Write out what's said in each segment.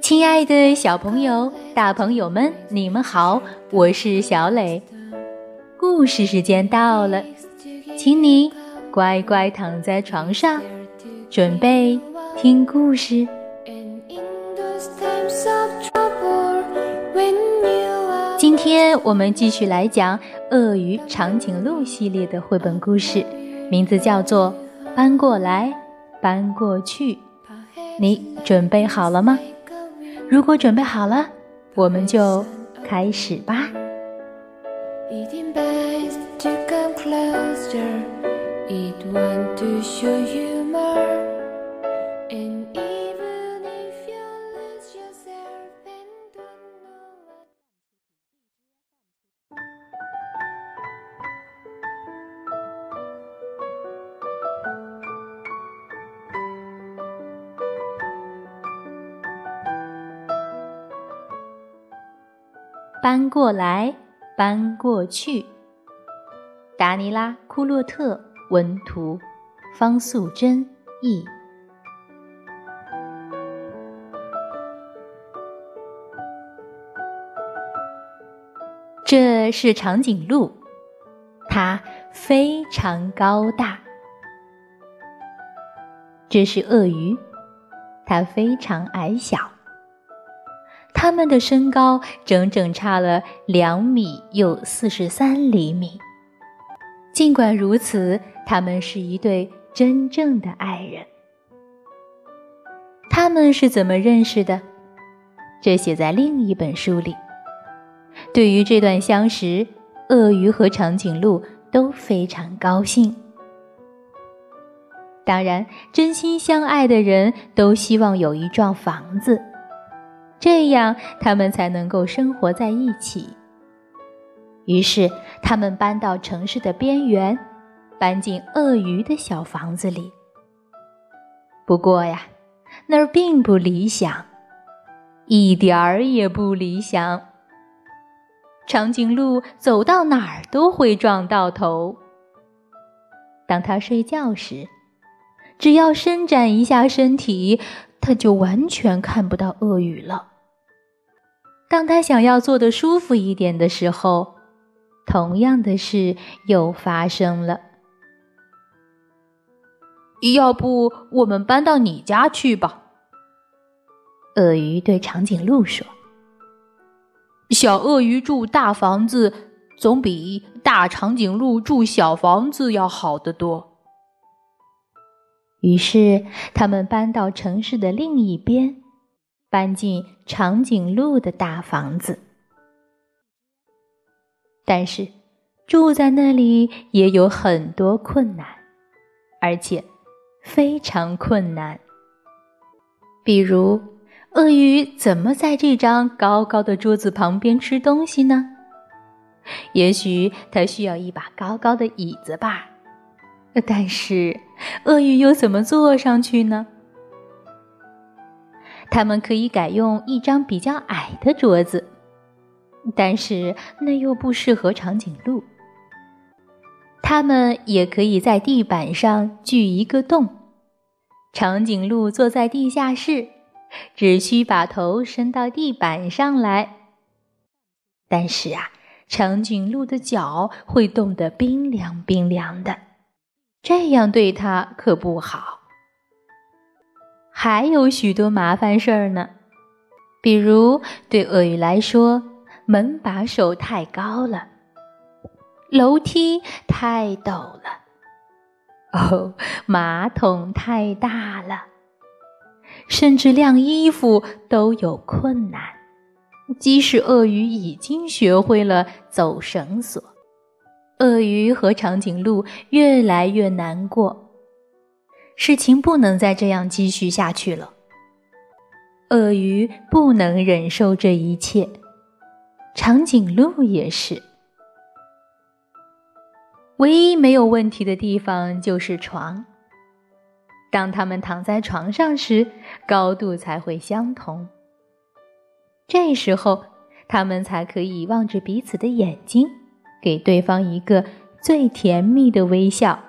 亲爱的小朋友、大朋友们，你们好，我是小磊。故事时间到了，请你乖乖躺在床上，准备听故事。今天我们继续来讲《鳄鱼长颈鹿》系列的绘本故事，名字叫做《搬过来，搬过去》。你准备好了吗？如果准备好了，我们就开始吧。搬过来，搬过去。达尼拉·库洛特文图，方素珍译。这是长颈鹿，它非常高大。这是鳄鱼，它非常矮小。他们的身高整整差了两米又四十三厘米。尽管如此，他们是一对真正的爱人。他们是怎么认识的？这写在另一本书里。对于这段相识，鳄鱼和长颈鹿都非常高兴。当然，真心相爱的人都希望有一幢房子。这样，他们才能够生活在一起。于是，他们搬到城市的边缘，搬进鳄鱼的小房子里。不过呀，那儿并不理想，一点儿也不理想。长颈鹿走到哪儿都会撞到头。当他睡觉时，只要伸展一下身体，他就完全看不到鳄鱼了。当他想要坐得舒服一点的时候，同样的事又发生了。要不我们搬到你家去吧？鳄鱼对长颈鹿说：“小鳄鱼住大房子，总比大长颈鹿住小房子要好得多。”于是，他们搬到城市的另一边。搬进长颈鹿的大房子，但是住在那里也有很多困难，而且非常困难。比如，鳄鱼怎么在这张高高的桌子旁边吃东西呢？也许它需要一把高高的椅子吧。但是，鳄鱼又怎么坐上去呢？他们可以改用一张比较矮的桌子，但是那又不适合长颈鹿。他们也可以在地板上锯一个洞，长颈鹿坐在地下室，只需把头伸到地板上来。但是啊，长颈鹿的脚会冻得冰凉冰凉的，这样对它可不好。还有许多麻烦事儿呢，比如对鳄鱼来说，门把手太高了，楼梯太陡了，哦，马桶太大了，甚至晾衣服都有困难。即使鳄鱼已经学会了走绳索，鳄鱼和长颈鹿越来越难过。事情不能再这样继续下去了。鳄鱼不能忍受这一切，长颈鹿也是。唯一没有问题的地方就是床。当他们躺在床上时，高度才会相同。这时候，他们才可以望着彼此的眼睛，给对方一个最甜蜜的微笑。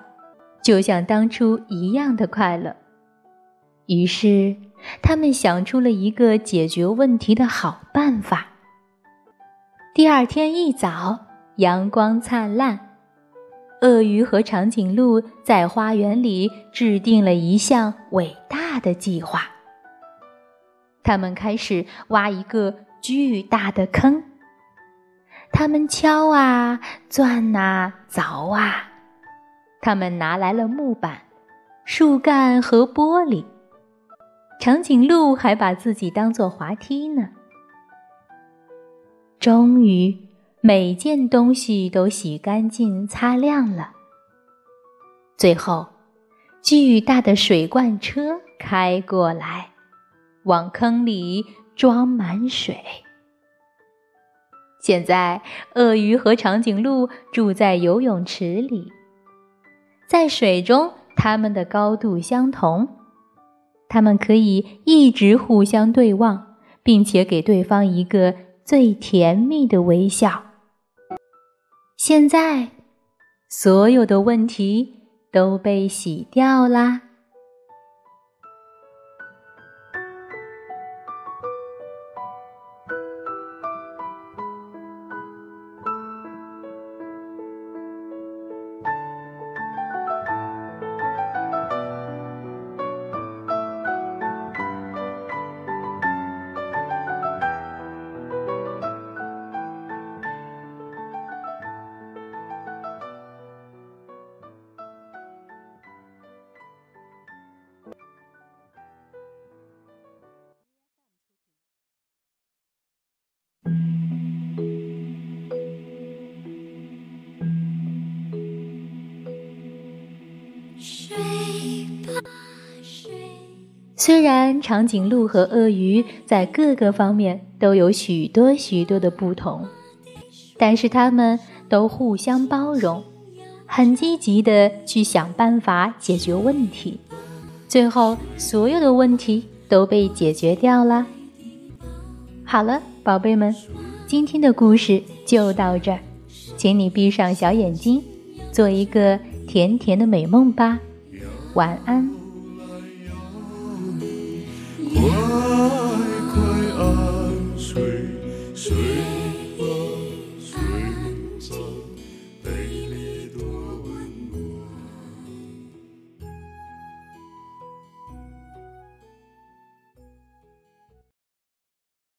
就像当初一样的快乐。于是，他们想出了一个解决问题的好办法。第二天一早，阳光灿烂，鳄鱼和长颈鹿在花园里制定了一项伟大的计划。他们开始挖一个巨大的坑。他们敲啊，钻啊，凿啊。他们拿来了木板、树干和玻璃。长颈鹿还把自己当做滑梯呢。终于，每件东西都洗干净、擦亮了。最后，巨大的水罐车开过来，往坑里装满水。现在，鳄鱼和长颈鹿住在游泳池里，在水中，它们的高度相同。它们可以一直互相对望，并且给对方一个最甜蜜的微笑。现在，所有的问题都被洗掉啦。虽然长颈鹿和鳄鱼在各个方面都有许多许多的不同，但是它们都互相包容，很积极的去想办法解决问题。最后，所有的问题都被解决掉了。好了，宝贝们，今天的故事就到这儿，请你闭上小眼睛，做一个甜甜的美梦吧。晚安。快快安睡，睡。